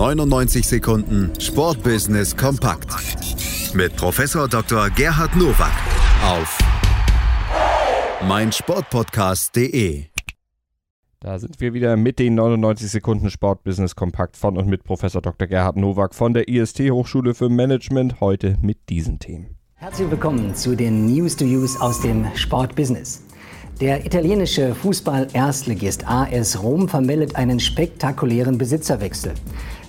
99 Sekunden Sportbusiness kompakt mit Professor Dr. Gerhard Nowak auf meinsportpodcast.de. Da sind wir wieder mit den 99 Sekunden Sportbusiness kompakt von und mit Professor Dr. Gerhard Nowak von der IST Hochschule für Management heute mit diesen Themen. Herzlich willkommen zu den News to Use aus dem Sportbusiness. Der italienische Fußball-Erstligist AS Rom vermeldet einen spektakulären Besitzerwechsel.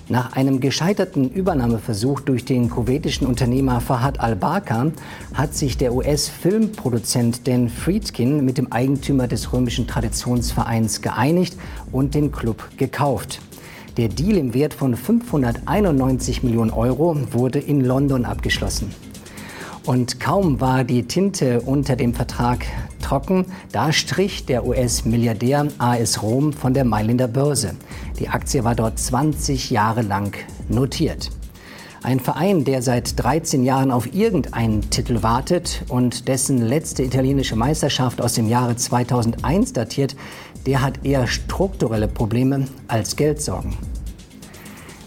Nach einem gescheiterten Übernahmeversuch durch den kuwaitischen Unternehmer Fahad al-Barka hat sich der US-Filmproduzent Dan Friedkin mit dem Eigentümer des römischen Traditionsvereins geeinigt und den Club gekauft. Der Deal im Wert von 591 Millionen Euro wurde in London abgeschlossen. Und kaum war die Tinte unter dem Vertrag trocken, da strich der US-Milliardär AS Rom von der Mailänder Börse. Die Aktie war dort 20 Jahre lang notiert. Ein Verein, der seit 13 Jahren auf irgendeinen Titel wartet und dessen letzte italienische Meisterschaft aus dem Jahre 2001 datiert, der hat eher strukturelle Probleme als Geldsorgen.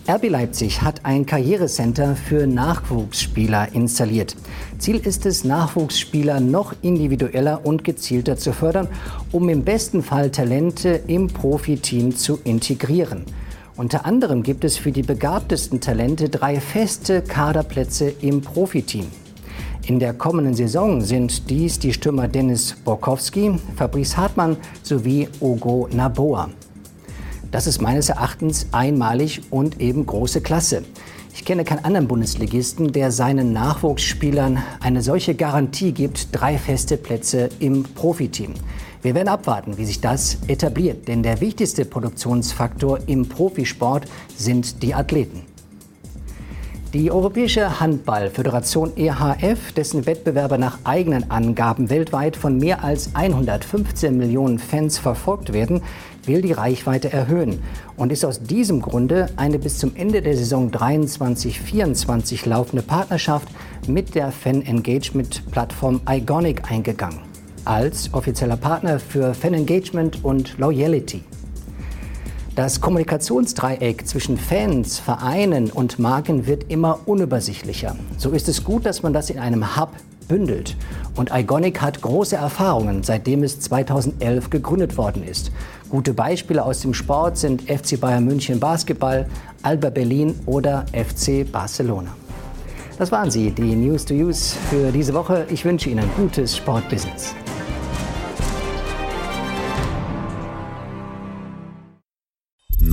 RB Leipzig hat ein Karrierecenter für Nachwuchsspieler installiert. Ziel ist es, Nachwuchsspieler noch individueller und gezielter zu fördern, um im besten Fall Talente im Profiteam zu integrieren. Unter anderem gibt es für die begabtesten Talente drei feste Kaderplätze im Profiteam. In der kommenden Saison sind dies die Stürmer Dennis Borkowski, Fabrice Hartmann sowie Ogo Naboa. Das ist meines Erachtens einmalig und eben große Klasse. Ich kenne keinen anderen Bundesligisten, der seinen Nachwuchsspielern eine solche Garantie gibt, drei feste Plätze im Profiteam. Wir werden abwarten, wie sich das etabliert, denn der wichtigste Produktionsfaktor im Profisport sind die Athleten. Die Europäische Handballföderation EHF, dessen Wettbewerber nach eigenen Angaben weltweit von mehr als 115 Millionen Fans verfolgt werden, will die Reichweite erhöhen und ist aus diesem Grunde eine bis zum Ende der Saison 23-24 laufende Partnerschaft mit der Fan-Engagement-Plattform Igonic eingegangen, als offizieller Partner für Fan-Engagement und Loyalty. Das Kommunikationsdreieck zwischen Fans, Vereinen und Marken wird immer unübersichtlicher. So ist es gut, dass man das in einem Hub bündelt. Und Iconic hat große Erfahrungen, seitdem es 2011 gegründet worden ist. Gute Beispiele aus dem Sport sind FC Bayern München Basketball, Alba Berlin oder FC Barcelona. Das waren sie, die News to Use für diese Woche. Ich wünsche Ihnen gutes Sportbusiness.